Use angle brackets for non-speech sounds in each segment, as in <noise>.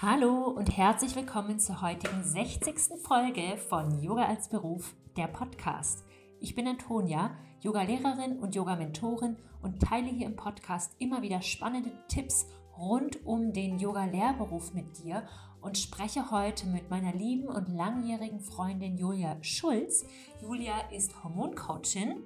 Hallo und herzlich willkommen zur heutigen 60. Folge von Yoga als Beruf, der Podcast. Ich bin Antonia, Yoga-Lehrerin und Yoga-Mentorin und teile hier im Podcast immer wieder spannende Tipps rund um den Yoga-Lehrberuf mit dir und spreche heute mit meiner lieben und langjährigen Freundin Julia Schulz. Julia ist Hormoncoachin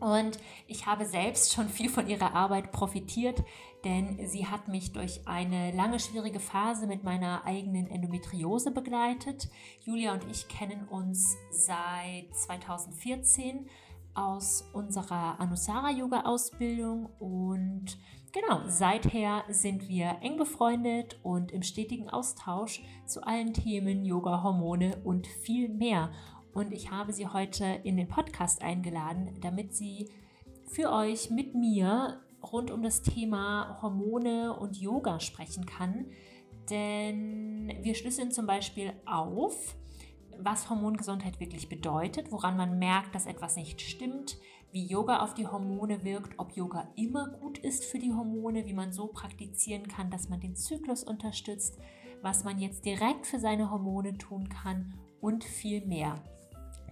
und ich habe selbst schon viel von ihrer Arbeit profitiert, denn sie hat mich durch eine lange schwierige Phase mit meiner eigenen Endometriose begleitet. Julia und ich kennen uns seit 2014 aus unserer Anusara Yoga Ausbildung und genau, seither sind wir eng befreundet und im stetigen Austausch zu allen Themen Yoga, Hormone und viel mehr. Und ich habe sie heute in den Podcast eingeladen, damit sie für euch mit mir rund um das Thema Hormone und Yoga sprechen kann. Denn wir schlüsseln zum Beispiel auf, was Hormongesundheit wirklich bedeutet, woran man merkt, dass etwas nicht stimmt, wie Yoga auf die Hormone wirkt, ob Yoga immer gut ist für die Hormone, wie man so praktizieren kann, dass man den Zyklus unterstützt, was man jetzt direkt für seine Hormone tun kann und viel mehr.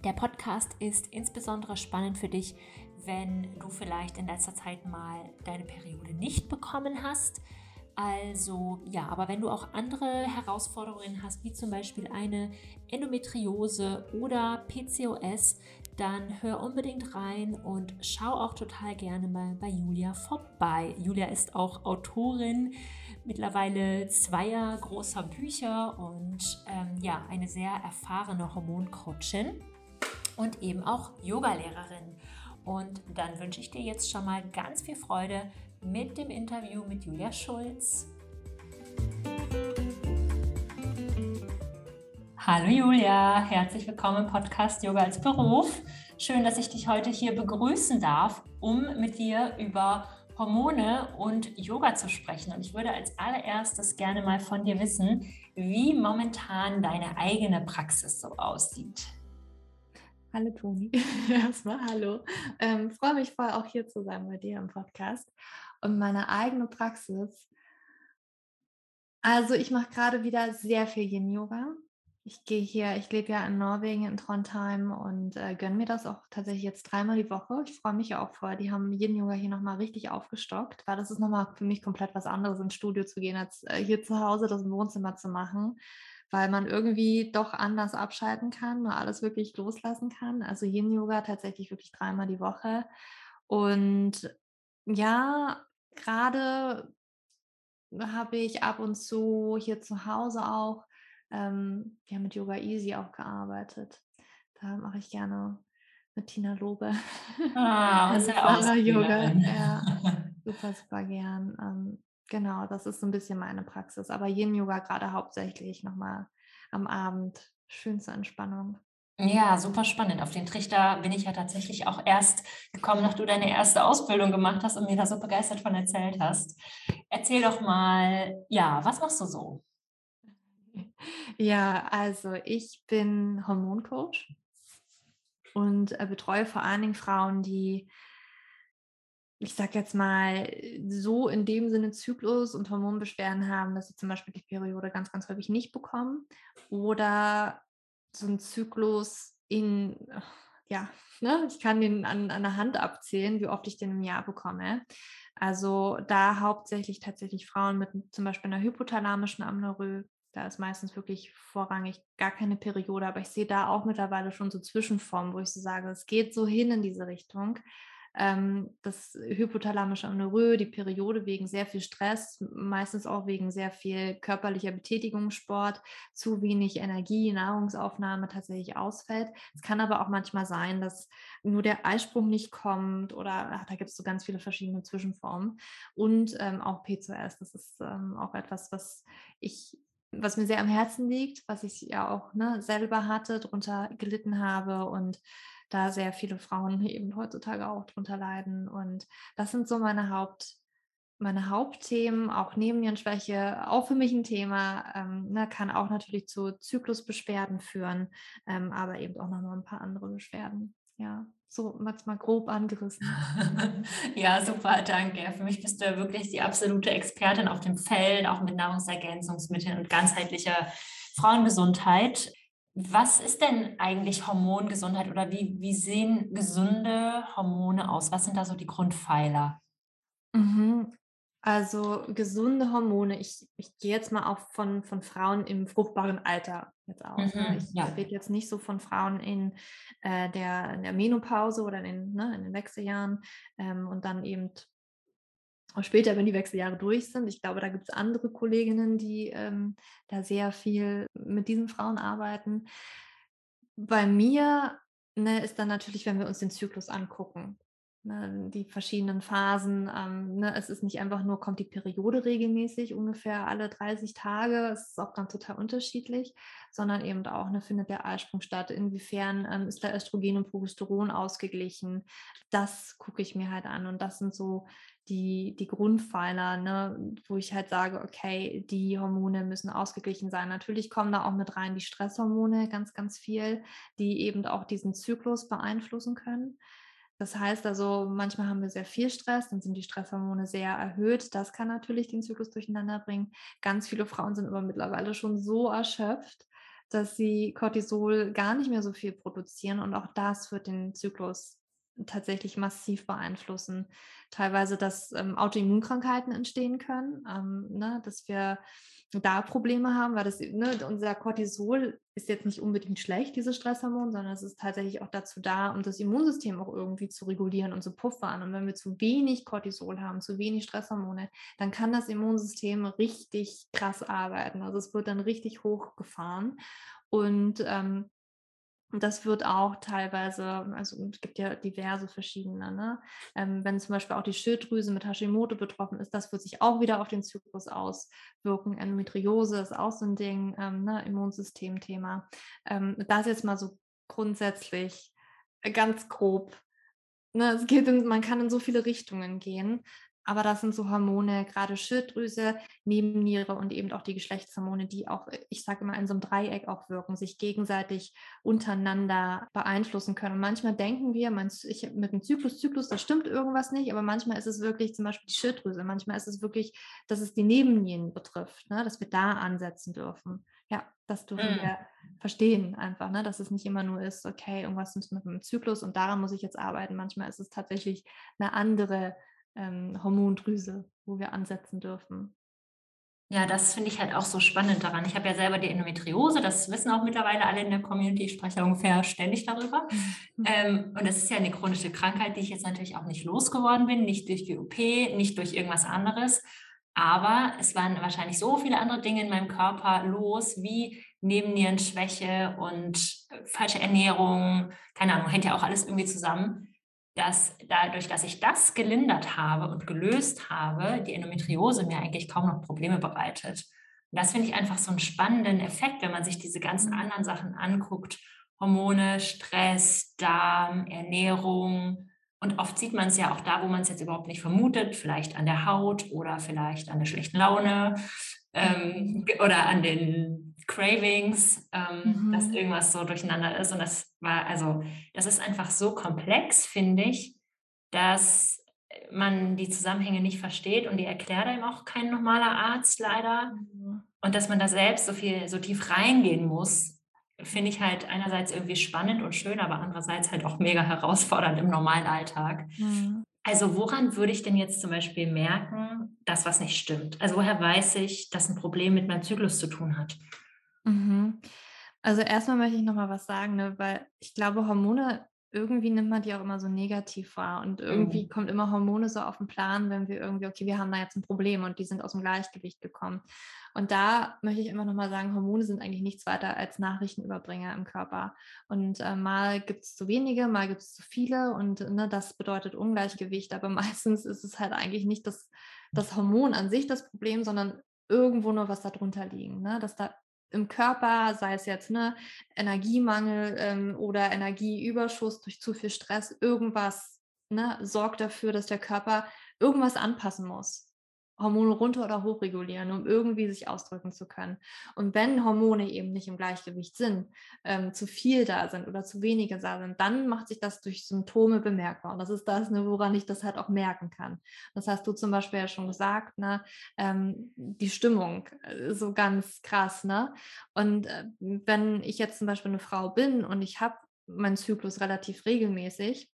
Der Podcast ist insbesondere spannend für dich, wenn du vielleicht in letzter Zeit mal deine Periode nicht bekommen hast. Also ja, aber wenn du auch andere Herausforderungen hast, wie zum Beispiel eine Endometriose oder PCOS, dann hör unbedingt rein und schau auch total gerne mal bei Julia vorbei. Julia ist auch Autorin mittlerweile zweier großer Bücher und ähm, ja, eine sehr erfahrene Hormoncoachin und eben auch Yogalehrerin. Und dann wünsche ich dir jetzt schon mal ganz viel Freude mit dem Interview mit Julia Schulz. Hallo Julia, herzlich willkommen im Podcast Yoga als Beruf. Schön, dass ich dich heute hier begrüßen darf, um mit dir über Hormone und Yoga zu sprechen. Und ich würde als allererstes gerne mal von dir wissen, wie momentan deine eigene Praxis so aussieht. Hallo Toni, <laughs> erstmal hallo. Ähm, freue mich voll auch hier zu sein bei dir im Podcast und meine eigene Praxis. Also ich mache gerade wieder sehr viel Yin Yoga. Ich gehe hier, ich lebe ja in Norwegen, in Trondheim und äh, gönne mir das auch tatsächlich jetzt dreimal die Woche. Ich freue mich auch voll. Die haben Yin Yoga hier nochmal richtig aufgestockt, weil das ist nochmal für mich komplett was anderes, ins Studio zu gehen, als äh, hier zu Hause das im Wohnzimmer zu machen weil man irgendwie doch anders abschalten kann, und alles wirklich loslassen kann. Also Yin Yoga tatsächlich wirklich dreimal die Woche. Und ja, gerade habe ich ab und zu hier zu Hause auch ähm, ja, mit Yoga Easy auch gearbeitet. Da mache ich gerne mit Tina Lobe. Ah, <laughs> also Yoga. Ja, <laughs> super, super gern. Ähm, Genau, das ist so ein bisschen meine Praxis. Aber Yin Yoga gerade hauptsächlich nochmal am Abend. Schön zur Entspannung. Ja, super spannend. Auf den Trichter bin ich ja tatsächlich auch erst gekommen, nachdem du deine erste Ausbildung gemacht hast und mir da so begeistert von erzählt hast. Erzähl doch mal, ja, was machst du so? <laughs> Ja, also ich bin Hormoncoach und äh, betreue vor allen Dingen Frauen, die ich sag jetzt mal, so in dem Sinne Zyklus und Hormonbeschwerden haben, dass sie zum Beispiel die Periode ganz, ganz häufig nicht bekommen oder so ein Zyklus in, ja, ne, ich kann den an, an der Hand abzählen, wie oft ich den im Jahr bekomme. Also da hauptsächlich tatsächlich Frauen mit zum Beispiel einer hypothalamischen Amenorrhoe, da ist meistens wirklich vorrangig gar keine Periode, aber ich sehe da auch mittlerweile schon so Zwischenformen, wo ich so sage, es geht so hin in diese Richtung das hypothalamische Amenorrhoe, die Periode wegen sehr viel Stress, meistens auch wegen sehr viel körperlicher Betätigung, Sport, zu wenig Energie, Nahrungsaufnahme tatsächlich ausfällt. Es kann aber auch manchmal sein, dass nur der Eisprung nicht kommt oder ach, da gibt es so ganz viele verschiedene Zwischenformen und ähm, auch PCOS. Das ist ähm, auch etwas, was ich was mir sehr am Herzen liegt, was ich ja auch ne, selber hatte, darunter gelitten habe und da sehr viele Frauen <laughs> eben heutzutage auch drunter leiden. Und das sind so meine Haupt, meine Hauptthemen, auch Nebennierenschwäche, auch für mich ein Thema, ähm, ne, kann auch natürlich zu Zyklusbeschwerden führen, ähm, aber eben auch nochmal ein paar andere Beschwerden. Ja, so mal grob angerissen. <laughs> ja, super, danke. Für mich bist du ja wirklich die absolute Expertin auf dem Feld, auch mit Nahrungsergänzungsmitteln und ganzheitlicher Frauengesundheit. Was ist denn eigentlich Hormongesundheit oder wie, wie sehen gesunde Hormone aus? Was sind da so die Grundpfeiler? Mhm. Also gesunde Hormone, ich, ich gehe jetzt mal auch von, von Frauen im fruchtbaren Alter jetzt aus. Ne? Mhm, Ich ja. rede jetzt nicht so von Frauen in, äh, der, in der Menopause oder in den, ne, in den Wechseljahren ähm, und dann eben auch später, wenn die Wechseljahre durch sind. Ich glaube, da gibt es andere Kolleginnen, die ähm, da sehr viel mit diesen Frauen arbeiten. Bei mir ne, ist dann natürlich, wenn wir uns den Zyklus angucken, die verschiedenen Phasen. Ähm, ne, es ist nicht einfach nur, kommt die Periode regelmäßig, ungefähr alle 30 Tage. Es ist auch ganz total unterschiedlich, sondern eben auch, ne, findet der Eisprung statt. Inwiefern ähm, ist da Östrogen und Progesteron ausgeglichen? Das gucke ich mir halt an. Und das sind so die, die Grundpfeiler, ne, wo ich halt sage, okay, die Hormone müssen ausgeglichen sein. Natürlich kommen da auch mit rein die Stresshormone ganz, ganz viel, die eben auch diesen Zyklus beeinflussen können. Das heißt also, manchmal haben wir sehr viel Stress, dann sind die Stresshormone sehr erhöht. Das kann natürlich den Zyklus durcheinander bringen. Ganz viele Frauen sind aber mittlerweile schon so erschöpft, dass sie Cortisol gar nicht mehr so viel produzieren und auch das wird den Zyklus tatsächlich massiv beeinflussen. Teilweise, dass ähm, Autoimmunkrankheiten entstehen können, ähm, ne, dass wir da Probleme haben, weil das, ne, unser Cortisol ist jetzt nicht unbedingt schlecht, dieses Stresshormon, sondern es ist tatsächlich auch dazu da, um das Immunsystem auch irgendwie zu regulieren und zu puffern. Und wenn wir zu wenig Cortisol haben, zu wenig Stresshormone, dann kann das Immunsystem richtig krass arbeiten. Also es wird dann richtig hochgefahren. Und ähm, und das wird auch teilweise, also es gibt ja diverse verschiedene, ne? ähm, wenn zum Beispiel auch die Schilddrüse mit Hashimoto betroffen ist, das wird sich auch wieder auf den Zyklus auswirken. Endometriose ist auch so ein Ding, ähm, ne? Immunsystemthema. Ähm, das jetzt mal so grundsätzlich äh, ganz grob. Ne? Es geht in, man kann in so viele Richtungen gehen. Aber das sind so Hormone, gerade Schilddrüse, Nebenniere und eben auch die Geschlechtshormone, die auch, ich sage immer, in so einem Dreieck auch wirken, sich gegenseitig untereinander beeinflussen können. Und manchmal denken wir, man, ich, mit dem Zyklus, Zyklus, da stimmt irgendwas nicht, aber manchmal ist es wirklich zum Beispiel die Schilddrüse, manchmal ist es wirklich, dass es die Nebennieren betrifft, ne, dass wir da ansetzen dürfen. Ja, das dürfen mm. wir verstehen einfach, ne, dass es nicht immer nur ist, okay, irgendwas ist mit dem Zyklus und daran muss ich jetzt arbeiten. Manchmal ist es tatsächlich eine andere ähm, Hormondrüse, wo wir ansetzen dürfen. Ja, das finde ich halt auch so spannend daran. Ich habe ja selber die Endometriose, das wissen auch mittlerweile alle in der Community, ich spreche ungefähr ständig darüber. Mhm. <laughs> Ähm, und das ist ja eine chronische Krankheit, die ich jetzt natürlich auch nicht losgeworden bin, nicht durch die OP, nicht durch irgendwas anderes. Aber es waren wahrscheinlich so viele andere Dinge in meinem Körper los, wie Nebennierenschwäche und äh, falsche Ernährung, keine Ahnung, hängt ja auch alles irgendwie zusammen, dass dadurch, dass ich das gelindert habe und gelöst habe, die Endometriose mir eigentlich kaum noch Probleme bereitet. Und das finde ich einfach so einen spannenden Effekt, wenn man sich diese ganzen anderen Sachen anguckt. Hormone, Stress, Darm, Ernährung. Und oft sieht man es ja auch da, wo man es jetzt überhaupt nicht vermutet, vielleicht an der Haut oder vielleicht an der schlechten Laune ähm, oder an den Cravings, ähm, mhm. dass irgendwas so durcheinander ist. Und das war, also, das ist einfach so komplex, finde ich, dass man die Zusammenhänge nicht versteht und die erklärt einem auch kein normaler Arzt leider. Mhm. Und dass man da selbst so viel, so tief reingehen muss, finde ich halt einerseits irgendwie spannend und schön, aber andererseits halt auch mega herausfordernd im normalen Alltag. Mhm. Also woran würde ich denn jetzt zum Beispiel merken, dass was nicht stimmt? Also woher weiß ich, dass ein Problem mit meinem Zyklus zu tun hat? Mhm. Also erstmal möchte ich noch mal was sagen, ne, weil ich glaube, Hormone irgendwie nimmt man die auch immer so negativ wahr und irgendwie mhm. kommt immer Hormone so auf den Plan, wenn wir irgendwie, okay, wir haben da jetzt ein Problem und die sind aus dem Gleichgewicht gekommen. Und da möchte ich immer noch mal sagen, Hormone sind eigentlich nichts weiter als Nachrichtenüberbringer im Körper. Und äh, mal gibt es zu wenige, mal gibt es zu viele und ne, das bedeutet Ungleichgewicht. Aber <laughs> meistens ist es halt eigentlich nicht das, das Hormon an sich das Problem, sondern irgendwo nur was darunter liegen, ne? dass da im Körper, sei es jetzt ne, Energiemangel ähm, oder Energieüberschuss durch zu viel Stress, irgendwas ne, sorgt dafür, dass der Körper irgendwas anpassen muss. Hormone runter oder hoch regulieren, um irgendwie sich ausdrücken zu können. Und wenn Hormone eben nicht im Gleichgewicht sind, ähm, zu viel da sind oder zu wenige da sind, dann macht sich das durch Symptome bemerkbar. Und das ist das, ne, woran ich das halt auch merken kann. Das hast du zum Beispiel ja schon gesagt, ne, ähm, die Stimmung, äh, so ganz krass. Ne? Und äh, wenn ich jetzt zum Beispiel eine Frau bin und ich habe meinen Zyklus relativ regelmäßig,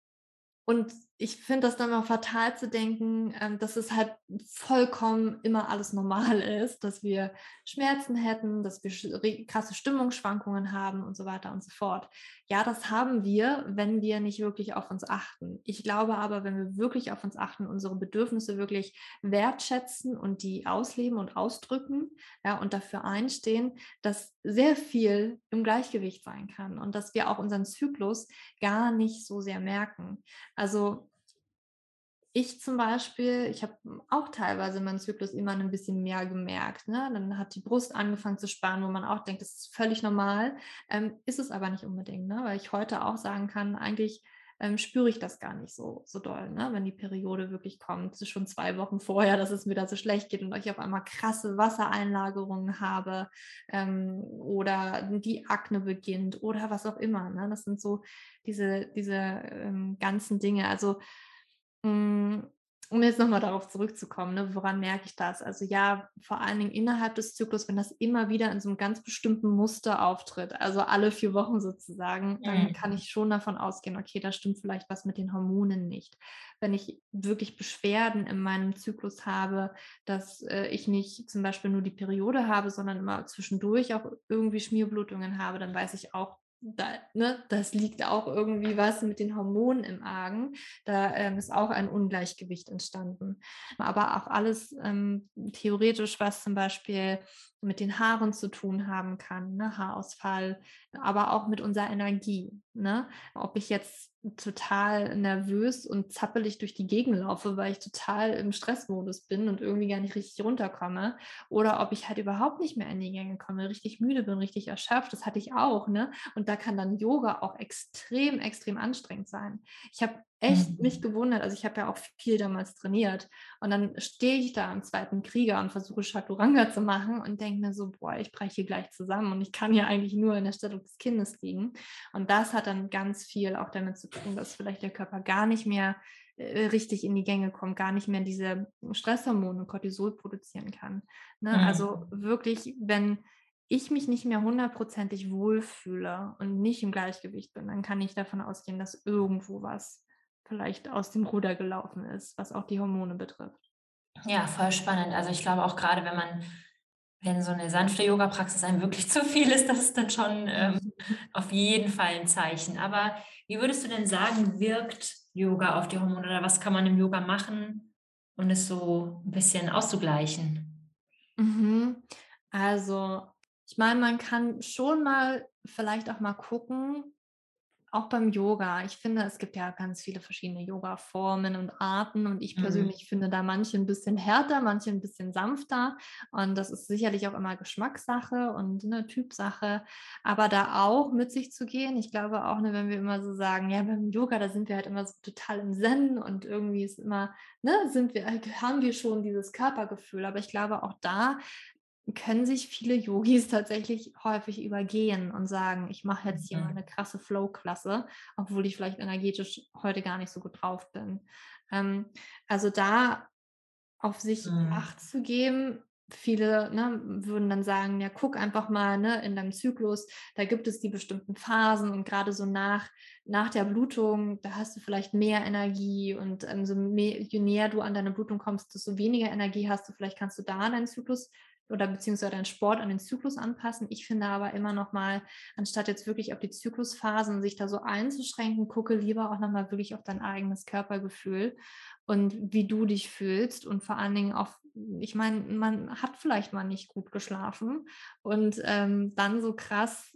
und ich finde das dann auch fatal zu denken, ähm, dass es halt vollkommen immer alles normal <laughs> ist, dass wir Schmerzen hätten, dass wir krasse Stimmungsschwankungen haben und so weiter und so fort. Ja, das haben wir, wenn wir nicht wirklich auf uns achten. Ich glaube aber, wenn wir wirklich auf uns achten, unsere Bedürfnisse wirklich wertschätzen und die ausleben und ausdrücken, ja, und dafür einstehen, dass sehr viel im Gleichgewicht sein kann und dass wir auch unseren Zyklus gar nicht so sehr merken. Also ich zum Beispiel, ich habe auch teilweise meinen Zyklus immer ein bisschen mehr gemerkt. Ne? Dann hat die Brust angefangen zu spannen, wo man auch denkt, das ist völlig normal. Ähm, ist es aber nicht unbedingt, ne? weil ich heute auch sagen kann, eigentlich ähm, spüre ich das gar nicht so, so doll, ne? wenn die Periode wirklich kommt. Schon zwei Wochen <laughs> vorher, dass es mir da so schlecht geht und ich auf einmal krasse Wassereinlagerungen habe ähm, oder die Akne beginnt oder was auch immer. Ne? Das sind so diese, diese ähm, ganzen Dinge. Also um jetzt nochmal darauf zurückzukommen, ne, woran merke ich das? Also ja, vor allen Dingen innerhalb des Zyklus, wenn das immer wieder in so einem ganz bestimmten Muster auftritt, also alle vier Wochen sozusagen, dann mhm. kann ich schon davon ausgehen, okay, da stimmt vielleicht was mit den Hormonen nicht. Wenn ich wirklich Beschwerden in meinem Zyklus habe, dass äh, ich nicht zum Beispiel nur die Periode habe, sondern immer zwischendurch auch irgendwie Schmierblutungen habe, dann weiß ich auch, da, ne, das liegt auch irgendwie was mit den Hormonen im Argen. Da ähm, ist auch ein Ungleichgewicht entstanden. Aber auch alles ähm, theoretisch, was zum Beispiel mit den Haaren zu tun haben kann, ne? Haarausfall, aber auch mit unserer Energie. Ne? Ob ich jetzt total nervös und zappelig durch die Gegend laufe, weil ich total im Stressmodus bin und irgendwie gar nicht richtig runterkomme. Oder ob ich halt überhaupt nicht mehr in die Gänge komme, richtig müde bin, richtig erschöpft. Das hatte ich auch. Ne? Und da kann dann Yoga auch extrem, extrem anstrengend sein. Ich habe echt mhm. mich gewundert. Also ich habe ja auch viel damals trainiert. Und dann stehe ich da am zweiten Krieger und versuche Chaturanga zu machen und denke mir so, boah, ich breche hier gleich zusammen und ich kann hier eigentlich nur in der Stellung des Kindes liegen. Und das hat dann ganz viel auch damit zu tun, dass vielleicht der Körper gar nicht mehr äh, richtig in die Gänge kommt, gar nicht mehr diese Stresshormone, Cortisol produzieren kann. Ne? Mhm. Also wirklich, wenn ich mich nicht mehr hundertprozentig wohlfühle und nicht im Gleichgewicht bin, dann kann ich davon ausgehen, dass irgendwo was vielleicht aus dem Ruder gelaufen ist, was auch die Hormone betrifft. Ja, voll spannend. Also ich glaube auch gerade, wenn man, wenn so eine sanfte Yoga-Praxis einem wirklich <laughs> zu viel ist, das ist dann schon ähm, auf jeden Fall ein Zeichen. Aber wie würdest du denn sagen, wirkt Yoga auf die Hormone oder was kann man im Yoga machen, um es so ein bisschen auszugleichen? Mhm. Also, ich meine, man kann schon mal vielleicht auch mal gucken, auch beim Yoga. Ich finde, es gibt ja ganz viele verschiedene Yoga-Formen und Arten und ich mhm. persönlich mhm. finde da manche ein bisschen härter, manche ein bisschen sanfter und das ist sicherlich auch immer Geschmackssache und eine Typsache, aber da auch mit sich zu gehen. Ich glaube auch, ne, wenn wir immer so sagen, ja, beim Yoga, da sind wir halt immer so total im Zen und irgendwie ist immer, ne, sind wir, haben wir schon dieses Körpergefühl, aber ich glaube auch da können sich viele Yogis <laughs> tatsächlich häufig übergehen und sagen, ich mache jetzt hier mal mhm. eine krasse Flow-Klasse, obwohl ich vielleicht energetisch heute gar nicht so gut drauf bin. Ähm, also da auf sich mhm. Acht zu geben, viele ne, würden dann sagen, ja, guck einfach mal ne, in deinem Zyklus, da gibt es die bestimmten Phasen und gerade so nach, nach der Blutung, da hast du vielleicht mehr Energie und ähm, so mehr, je näher du an deine Blutung kommst, desto weniger Energie hast du, vielleicht kannst du da deinen Zyklus oder beziehungsweise deinen Sport an den Zyklus anpassen. Ich finde aber immer noch mal, anstatt jetzt wirklich auf die Zyklusphasen sich da so einzuschränken, gucke lieber auch noch mal wirklich auf dein eigenes Körpergefühl und wie du dich fühlst und vor allen Dingen auf, ich meine, man hat vielleicht mal nicht gut geschlafen und ähm, dann so krass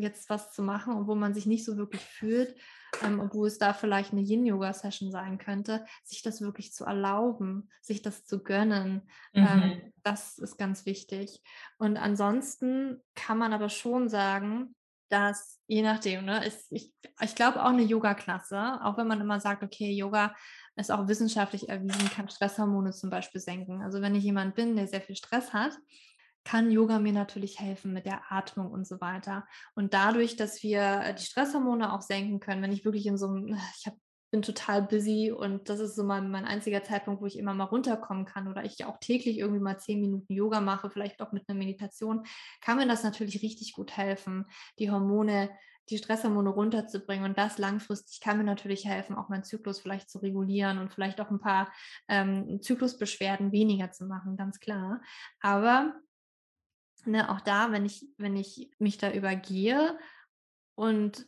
jetzt was zu machen, obwohl man sich nicht so wirklich fühlt, ähm, obwohl es da vielleicht eine Yin-Yoga-Session sein könnte, sich das wirklich zu erlauben, sich das zu gönnen. Ähm, mhm. Ähm, das ist ganz wichtig. Und ansonsten kann man aber schon sagen, dass je nachdem, ne, ist, ich, ich glaube auch eine Yoga-Klasse, auch wenn man immer sagt, okay, Yoga ist auch wissenschaftlich erwiesen, kann Stresshormone zum Beispiel senken. Also wenn ich jemand bin, der sehr viel Stress hat, kann Yoga mir natürlich helfen mit der Atmung und so weiter. Und dadurch, dass wir die Stresshormone auch senken können, wenn ich wirklich in so einem, <laughs> ich habe bin total busy und das ist so mein, mein einziger Zeitpunkt, wo ich immer mal runterkommen kann oder ich auch täglich irgendwie mal zehn Minuten Yoga mache, vielleicht auch mit einer Meditation, kann mir das natürlich richtig gut helfen, die Hormone, die Stresshormone runterzubringen und das langfristig kann mir natürlich helfen, auch meinen Zyklus vielleicht zu regulieren und vielleicht auch ein paar ähm, Zyklusbeschwerden weniger zu machen, ganz klar. Aber ne, auch da, wenn ich, wenn ich mich da übergehe und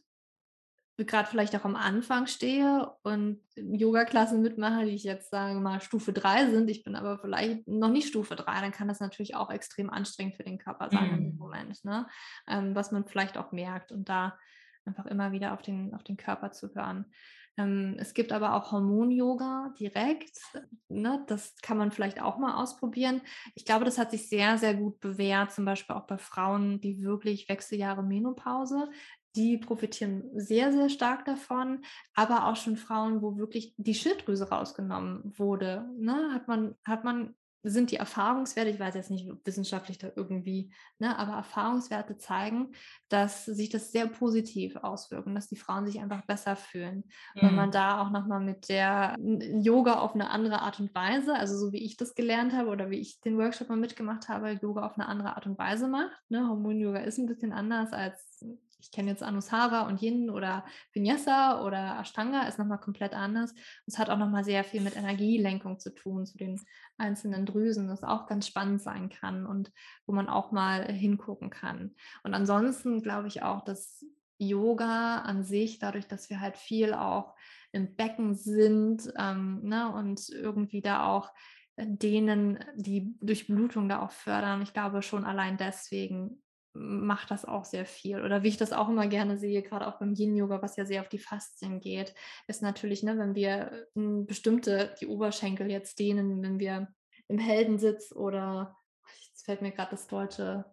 gerade vielleicht auch am Anfang stehe und Yoga-Klassen mitmache, die ich jetzt sage mal Stufe 3 sind, ich bin aber vielleicht noch nicht Stufe 3, dann kann das natürlich auch extrem anstrengend für den Körper sein mhm. im Moment, ne? Ähm, was man vielleicht auch merkt und da einfach immer wieder auf den, auf den Körper zu hören. Ähm, es gibt aber auch Hormon-Yoga direkt. Ne? Das kann man vielleicht auch mal ausprobieren. Ich glaube, das hat sich sehr, sehr gut bewährt, zum Beispiel auch bei Frauen, die wirklich Wechseljahre Menopause die profitieren sehr, sehr stark davon, aber auch schon Frauen, wo wirklich die Schilddrüse rausgenommen wurde, ne, hat man, hat man sind die Erfahrungswerte, ich weiß jetzt nicht wissenschaftlich da irgendwie, ne, aber Erfahrungswerte zeigen, dass sich das sehr positiv auswirkt und dass die Frauen sich einfach besser fühlen. Mhm. Wenn man mhm. da auch nochmal mit der Yoga auf eine andere Art und Weise, also so wie ich das gelernt habe oder wie ich den Workshop mal mitgemacht habe, Yoga auf eine andere Art und Weise macht. Ne? Hormon-Yoga ist ein bisschen anders als ich kenne jetzt Anusara und Yin oder Vinyasa oder Ashtanga ist nochmal komplett anders. Es hat auch nochmal sehr viel mit Energielenkung zu tun, zu den einzelnen Drüsen, das auch ganz spannend sein kann und wo man auch mal hingucken kann. Und ansonsten glaube ich auch, dass Yoga an sich, dadurch, dass wir halt viel auch im Becken sind ähm, ne, und irgendwie da auch denen die Durchblutung da auch fördern. Ich glaube schon allein deswegen macht das auch sehr viel. Oder wie ich das auch immer gerne sehe, gerade auch beim Yin-Yoga, was ja sehr auf die Faszien geht, ist natürlich, ne, wenn wir hm, bestimmte, die Oberschenkel jetzt dehnen, wenn wir im Heldensitz oder, jetzt fällt mir gerade das deutsche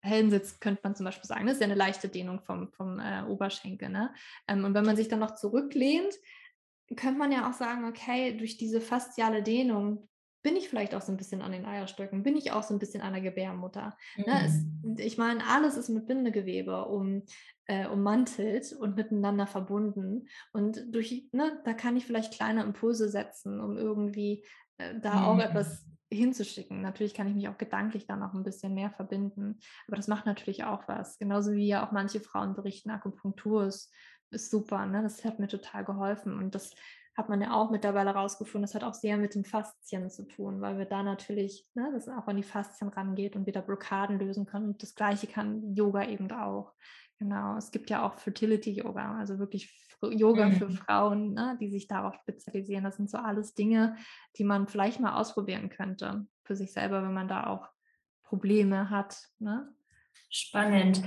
Heldensitz, könnte man zum Beispiel sagen, das ist ja eine leichte Dehnung vom, vom äh, Oberschenkel. Ne? Ähm, und wenn man sich dann noch zurücklehnt, könnte man ja auch sagen, okay, durch diese fasziale Dehnung bin ich vielleicht auch so ein bisschen an den Eierstöcken, bin ich auch so ein bisschen an der Gebärmutter. Mhm. Ne? Es, mhm. ich meine, alles ist mit Bindegewebe um, äh, ummantelt und miteinander verbunden. Und durch, ne, da kann ich vielleicht kleine Impulse setzen, um irgendwie äh, da mhm. auch etwas hinzuschicken. Natürlich kann ich mich auch gedanklich dann noch ein bisschen mehr verbinden, aber das macht natürlich auch was. Genauso wie ja auch manche Frauen berichten, Akupunktur ist, ist super, ne? das hat mir total geholfen und das hat man ja auch mittlerweile rausgefunden, das hat auch sehr mit den Faszien zu tun, weil wir da natürlich, ne, das auch an die Faszien rangeht und wieder Blockaden lösen können. Und das Gleiche kann Yoga eben auch. Genau, es gibt ja auch Fertility-Yoga, also wirklich Yoga mhm. für Frauen, ne, die sich darauf spezialisieren. Das sind so alles Dinge, die man vielleicht mal ausprobieren könnte für sich selber, wenn man da auch Probleme hat. Ne? Spannend.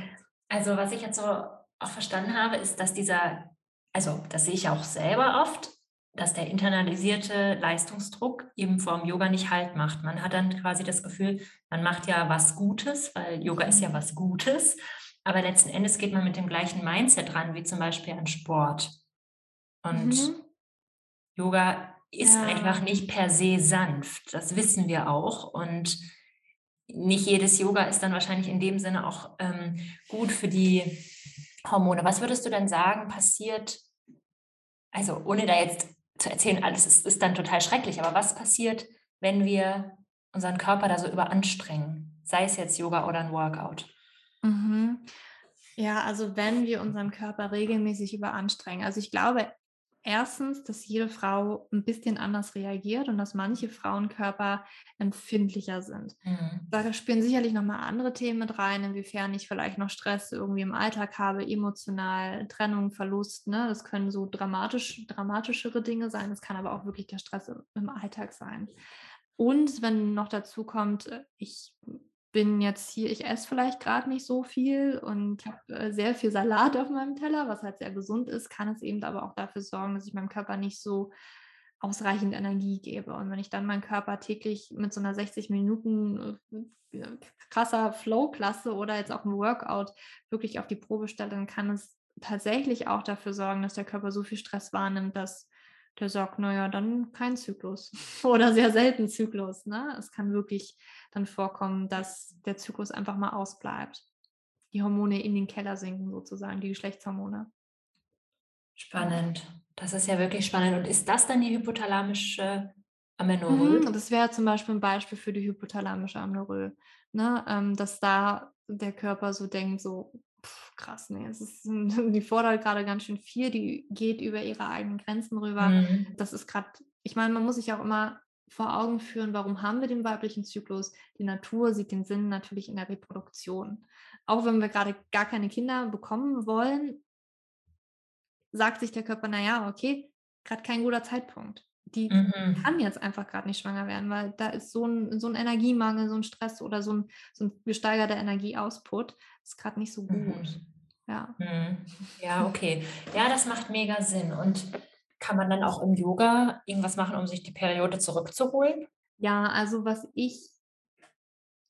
Also was ich jetzt so auch verstanden habe, ist, dass dieser, also das sehe ich auch selber oft, dass der internalisierte Leistungsdruck eben vorm Yoga nicht halt macht. Man hat dann quasi das Gefühl, man macht ja was Gutes, weil Yoga ist ja mhm. was Gutes. Aber letzten Endes geht man mit dem gleichen Mindset ran, wie zum Beispiel an Sport. Und mhm. Yoga ist ja. einfach nicht per se sanft. Das wissen wir auch. Und nicht jedes Yoga ist dann wahrscheinlich in dem Sinne auch ähm, gut für die Hormone. Was würdest du denn sagen, passiert, also ohne da jetzt zu erzählen, alles ist, ist dann total schrecklich. Aber was passiert, wenn wir unseren Körper da so überanstrengen? Sei es jetzt Yoga oder ein Workout. Mhm. Ja, also wenn wir unseren Körper regelmäßig überanstrengen. Also ich glaube, erstens, dass jede Frau ein bisschen anders reagiert und dass manche Frauenkörper empfindlicher sind. Mhm. Da spielen sicherlich nochmal andere Themen mit rein, inwiefern ich vielleicht noch Stress irgendwie im Alltag habe, emotional, Trennung, Verlust. Ne? Das können so dramatisch, dramatischere Dinge sein. Das kann aber auch wirklich der Stress im Alltag sein. Und wenn noch dazu kommt, äh, ich bin jetzt hier, ich esse vielleicht gerade nicht so viel und habe äh, sehr viel Salat auf meinem Teller, was halt sehr gesund ist, kann es eben aber auch dafür sorgen, dass ich meinem Körper nicht so ausreichend Energie gebe. Und wenn ich dann meinen Körper täglich mit so einer 60 Minuten äh, krasser Flow-Klasse oder jetzt auch ein Workout wirklich auf die Probe stelle, dann kann es tatsächlich auch dafür sorgen, dass der Körper so viel Stress wahrnimmt, dass der sagt, naja, dann kein Zyklus <laughs> oder sehr selten Zyklus. Ne? Es kann wirklich dann vorkommen, dass der Zyklus einfach mal ausbleibt. Die Hormone in den Keller sinken, sozusagen, die Geschlechtshormone. Spannend. Das ist ja wirklich spannend. Und ist das dann die hypothalamische Amenorrhoe? Mhm, das wäre zum Beispiel ein Beispiel für die hypothalamische Amenorrhoe, ne? Ähm, dass da der Körper so denkt, so pff, krass, nee, es ist, <laughs> die fordert gerade ganz schön viel, die geht über ihre eigenen Grenzen rüber. Mhm. Das ist gerade, ich meine, man muss sich auch immer vor Augen führen, warum haben wir den weiblichen Zyklus? Die Natur sieht den Sinn natürlich in der Reproduktion. Auch wenn wir gerade gar keine Kinder bekommen wollen, sagt sich der Körper, naja, okay, gerade kein guter Zeitpunkt. Die mhm. kann jetzt einfach gerade nicht schwanger werden, weil da ist so ein, so ein Energiemangel, so ein Stress oder so ein, so ein gesteigerter Energieausput. Ist gerade nicht so gut. Mhm. Ja. Mhm. Ja, okay. Ja, das macht mega Sinn. Und kann man dann auch im Yoga irgendwas machen, um sich die Periode zurückzuholen? Ja, also was ich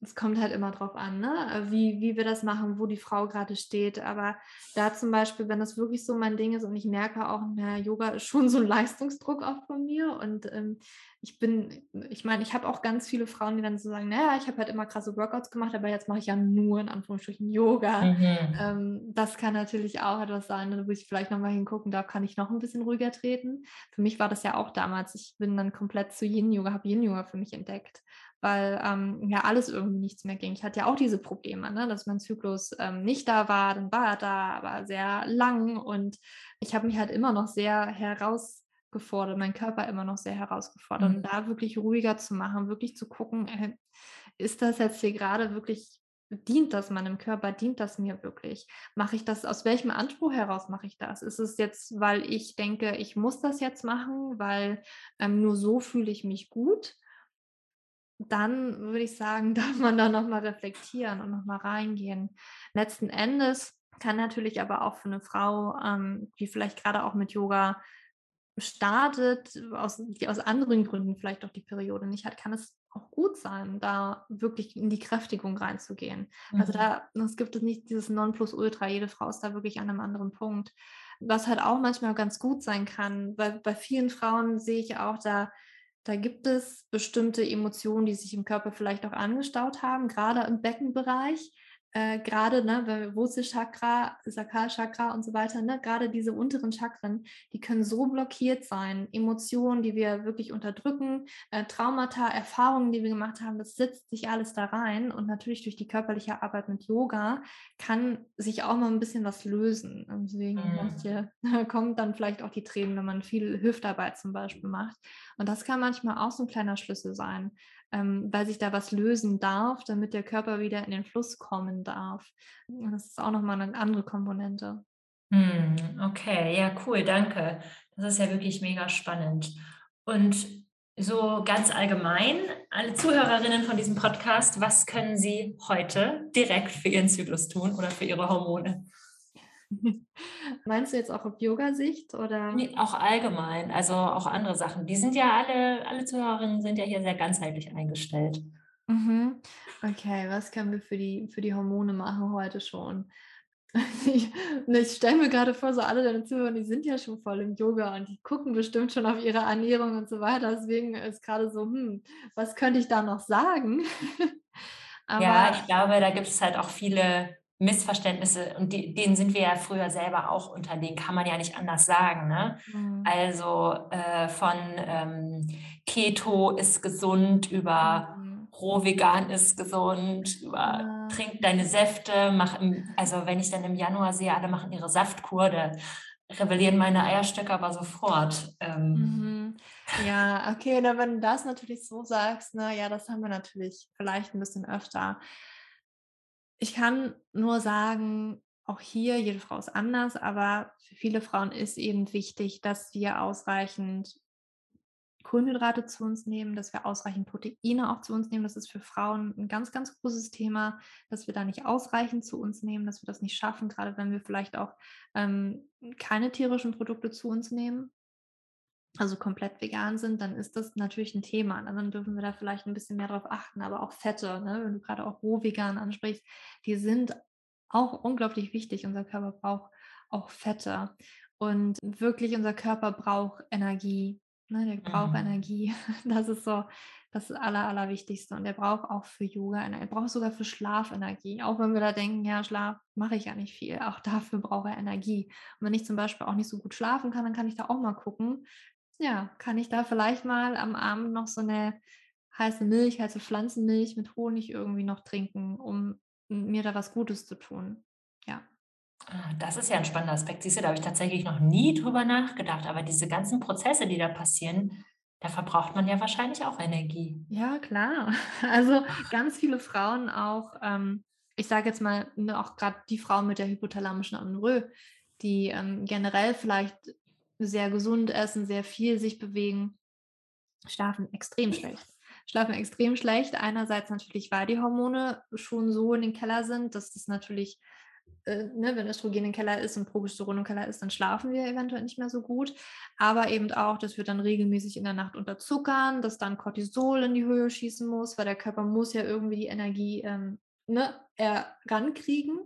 es kommt halt immer drauf an, ne? wie, wie wir das machen, wo die Frau gerade steht. Aber da zum Beispiel, wenn das wirklich so mein Ding ist und ich merke auch, na, Yoga ist schon so ein Leistungsdruck auch von mir. Und ähm, ich bin, ich meine, ich habe auch ganz viele Frauen, die dann so sagen, naja, ich habe halt immer krasse Workouts gemacht, aber jetzt mache ich ja nur in Anführungsstrichen Yoga. Mhm. Ähm, das kann natürlich auch etwas sein, wo ich vielleicht nochmal hingucken darf, kann ich noch ein bisschen ruhiger treten. Für mich war das ja auch damals. Ich bin dann komplett zu Yin-Yoga, habe Yin-Yoga für mich entdeckt weil ähm, ja alles irgendwie nichts mehr ging. Ich hatte ja auch diese Probleme, ne, dass mein Zyklus ähm, nicht da war, dann war er da, aber sehr lang und ich habe mich halt immer noch sehr herausgefordert, mein Körper immer noch sehr herausgefordert, mhm. und da wirklich ruhiger zu machen, wirklich zu gucken, äh, ist das jetzt hier gerade wirklich dient das meinem Körper, dient das mir wirklich? Mache ich das, aus welchem Anspruch heraus mache ich das? Ist es jetzt, weil ich denke, ich muss das jetzt machen, weil ähm, nur so fühle ich mich gut? Dann würde ich sagen, <laughs> darf man da nochmal reflektieren und nochmal reingehen. Letzten Endes kann natürlich aber auch für eine Frau, ähm, die vielleicht gerade auch mit Yoga startet, aus, die aus anderen Gründen vielleicht auch die Periode nicht hat, kann es auch gut sein, da wirklich in die Kräftigung reinzugehen. Also mhm. Also da es gibt es nicht dieses Nonplusultra, jede Frau ist da wirklich an einem anderen Punkt. Was halt auch manchmal ganz gut sein kann, weil bei vielen Frauen sehe ich auch da, da gibt es bestimmte Emotionen, die sich im Körper vielleicht auch angestaut haben, gerade im Beckenbereich äh, gerade ne, Wurzelchakra, Sakralchakra und so weiter, ne, gerade diese unteren Chakren, die können so blockiert sein. Emotionen, die wir wirklich unterdrücken, äh, Traumata, Erfahrungen, die wir gemacht haben, das sitzt sich alles da rein. Und natürlich durch die körperliche Arbeit mit Yoga kann sich auch mal ein bisschen was lösen. Und deswegen mhm. <laughs> kommt dann vielleicht auch die Tränen, wenn man viel Hüftarbeit zum Beispiel macht. Und das kann manchmal auch so ein kleiner Schlüssel sein ähm, weil sich da was lösen darf, damit der Körper wieder in den Fluss kommen darf. Das ist auch nochmal eine andere Komponente. Hm, okay, ja, cool, danke. Das ist ja wirklich mega spannend. Und so ganz allgemein, alle Zuhörerinnen von diesem Podcast, was können Sie heute direkt für Ihren Zyklus tun oder für Ihre Hormone? <laughs> Meinst du jetzt auch auf Yoga-Sicht oder? Nee, auch allgemein, also auch andere Sachen. Die sind ja alle, alle Zuhörerinnen sind ja hier sehr ganzheitlich eingestellt. Mhm. Okay, was können wir für die, für die Hormone machen heute schon? <laughs> Ich, ich stelle mir gerade vor, so alle deine Zuhörer, die sind ja schon voll im Yoga und die gucken bestimmt schon auf ihre Ernährung und so weiter. Deswegen ist gerade so, hm, was könnte ich da noch sagen? <laughs> ja, ich glaube, da gibt es halt auch viele Missverständnisse und die, denen sind wir ja früher selber auch unterlegen, kann man ja nicht anders sagen. Ne? Mhm. Also äh, von ähm, Keto ist gesund über mhm. Rohvegan ist gesund, über ja. trink deine Säfte, mach im, also wenn ich dann im Januar sehe, alle machen ihre Saftkur, da rebellieren meine Eierstöcke aber sofort. Ähm. Mhm. Ja, okay, na, wenn du das natürlich so sagst, ne, ja, das haben wir natürlich vielleicht ein bisschen öfter. Ich kann nur sagen, auch hier, jede Frau ist anders, aber für viele Frauen ist eben wichtig, dass wir ausreichend Kohlenhydrate zu uns nehmen, dass wir ausreichend Proteine auch zu uns nehmen. Das ist für Frauen ein ganz, ganz großes Thema, dass wir da nicht ausreichend zu uns nehmen, dass wir das nicht schaffen, gerade wenn wir vielleicht auch ähm, keine tierischen Produkte zu uns nehmen also komplett vegan sind, dann ist das natürlich ein Thema. Dann dürfen wir da vielleicht ein bisschen mehr drauf achten. Aber auch Fette, ne? wenn du gerade auch roh vegan ansprichst, die sind auch unglaublich wichtig. Unser Körper braucht auch Fette. Und wirklich unser Körper braucht Energie. Ne? Der braucht mhm. Energie. <laughs> Das ist so das Aller, Allerwichtigste. Und er braucht auch für Yoga, er braucht sogar für Schlaf Energie. Auch wenn wir da denken, ja, Schlaf mache ich ja nicht viel. Auch dafür braucht er Energie. Und wenn ich zum Beispiel auch nicht so gut schlafen kann, dann kann ich da auch mal gucken, ja, kann ich da vielleicht mal am Abend noch so eine heiße Milch, heiße Pflanzenmilch mit Honig irgendwie noch trinken, um mir da was Gutes zu tun. Ja. Ah, das ist ja ein spannender Aspekt. Siehst du, da habe ich tatsächlich noch nie drüber nachgedacht. Aber diese ganzen Prozesse, die da passieren, da verbraucht man ja wahrscheinlich auch Energie. Ja, klar. <laughs> Also ganz viele Frauen auch, ähm, ich sage jetzt mal, ne, auch gerade die Frauen mit der hypothalamischen Amenorrhoe, die ähm, generell vielleicht sehr gesund essen, sehr viel sich bewegen, schlafen extrem schlecht. Schlafen extrem schlecht. Einerseits natürlich, weil die Hormone schon so in den Keller sind, dass das natürlich äh, ne, wenn Östrogen im Keller ist und Progesteron im Keller ist, dann schlafen wir eventuell nicht mehr so gut. Aber eben auch, dass wir dann regelmäßig in der Nacht unterzuckern, dass dann Cortisol in die Höhe schießen muss, weil der Körper muss ja irgendwie die Energie ähm, ne, rankriegen.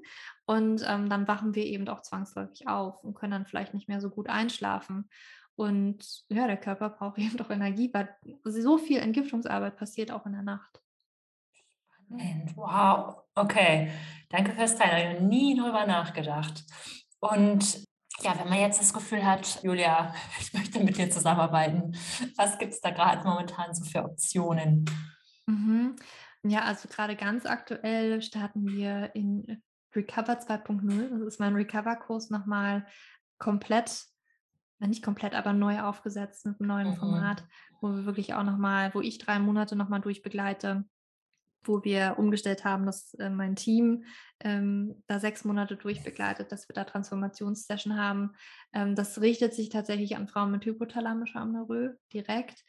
Und ähm, dann wachen wir eben auch zwangsläufig auf und können dann vielleicht nicht mehr so gut einschlafen. Und ja, der Körper braucht <laughs> eben doch Energie, weil so viel Entgiftungsarbeit passiert auch in der Nacht. Spannend. Wow. Okay. Danke fürs Teilen. Ich habe nie drüber nachgedacht. Und ja, wenn man jetzt das Gefühl hat, Julia, <laughs> ich möchte mit dir zusammenarbeiten, was gibt es da gerade momentan so für Optionen? Mhm. Ja, also gerade ganz aktuell starten wir in Recover 2.0. Das ist mein Recover-Kurs nochmal komplett, nicht komplett, aber neu aufgesetzt mit einem neuen mhm. Format, wo wir wirklich auch nochmal, wo ich drei Monate nochmal durchbegleite wo wir umgestellt haben, dass äh, mein Team ähm, da sechs Monate durchbegleitet, dass wir da Transformationssession haben. Ähm, das richtet sich tatsächlich an Frauen mit hypothalamischer Amenorrhoe direkt,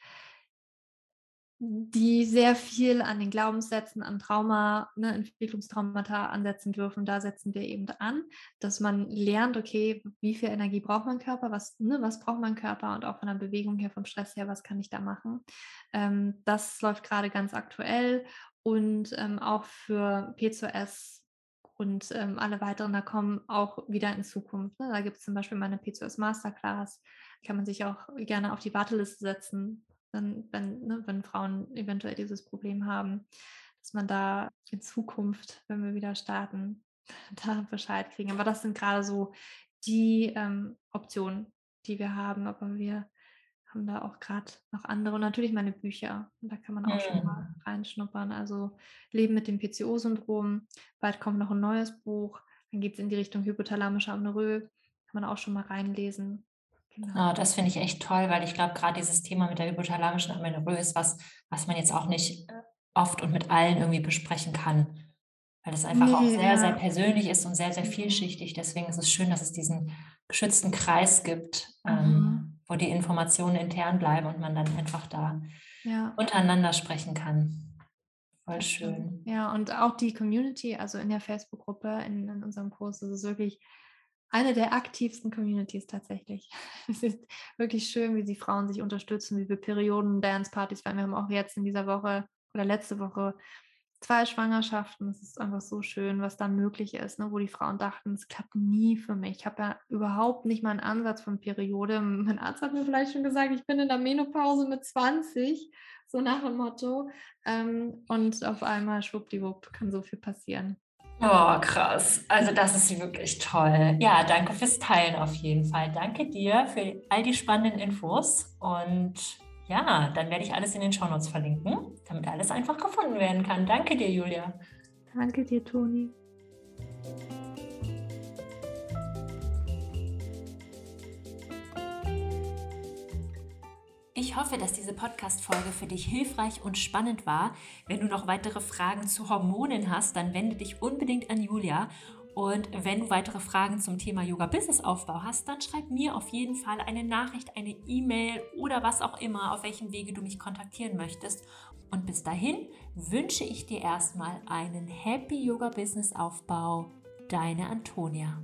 die sehr viel an den Glaubenssätzen, an Trauma, ne, Entwicklungstraumata ansetzen dürfen. Da setzen wir eben an, dass man lernt, okay, wie viel Energie braucht mein Körper, was, ne, was braucht mein Körper und auch von der Bewegung her, vom Stress her, was kann ich da machen. Ähm, das läuft gerade ganz aktuell und ähm, auch für P2S und ähm, alle weiteren, da kommen auch wieder in Zukunft. Ne? Da gibt es zum Beispiel meine P2S Masterclass, kann man sich auch gerne auf die Warteliste setzen, wenn, wenn, ne, wenn Frauen eventuell dieses Problem haben, dass man da in Zukunft, wenn wir wieder starten, <laughs> da Bescheid kriegen. Aber das sind gerade so die ähm, Optionen, die wir haben. Aber wir haben da auch gerade noch andere und natürlich meine Bücher. Und da kann man auch mhm. schon mal reinschnuppern. Also Leben mit dem PCO-Syndrom. Bald kommt noch ein neues Buch. Dann geht es in die Richtung hypothalamische Amenorrhoe. Kann man auch schon mal reinlesen. Genau. Oh, das finde ich echt toll, weil ich glaube, gerade dieses Thema mit der hypothalamischen Amenorrhoe ist was, was man jetzt auch nicht äh, oft und mit allen irgendwie besprechen kann. Weil es einfach nee, auch sehr, ja. sehr persönlich ist und sehr, sehr mhm. vielschichtig. Deswegen ist es schön, dass es diesen geschützten Kreis gibt. Ähm, mhm. Ähm, wo die Informationen intern bleiben und man dann einfach da ja. untereinander sprechen kann. Voll schön. Ja, und auch die Community, also in der Facebook-Gruppe, in, in, unserem Kurs, das ist wirklich eine der aktivsten Communities tatsächlich. <laughs> Es ist wirklich schön, wie die Frauen sich unterstützen, wie wir Perioden-Dance-Partys, weil wir haben auch jetzt in dieser Woche oder letzte Woche zwei Schwangerschaften. Es ist einfach so schön, was da möglich ist, ne? wo die Frauen dachten, es klappt nie für mich. Ich habe ja überhaupt nicht mal einen Ansatz von Periode. Mein Arzt hat mir vielleicht schon gesagt, ich bin in der Menopause mit 20, so nach dem Motto. Ähm, und auf einmal, schwuppdiwupp, kann so viel passieren. Oh, krass. Also das ist wirklich toll. Ja, danke fürs Teilen auf jeden Fall. Danke dir für all die spannenden Infos und ja, dann werde ich alles in den Shownotes verlinken, damit alles einfach gefunden werden kann. Danke dir, Julia. Danke dir, Toni. Ich hoffe, dass diese Podcast-Folge für dich hilfreich und spannend war. Wenn du noch weitere Fragen zu Hormonen hast, dann wende dich unbedingt an Julia und wenn du weitere Fragen zum Thema Yoga-Business-Aufbau hast, dann schreib mir auf jeden Fall eine Nachricht, eine E-Mail oder was auch immer, auf welchem Wege du mich kontaktieren möchtest. Und bis dahin wünsche ich dir erstmal einen Happy Yoga-Business-Aufbau. Deine Antonia.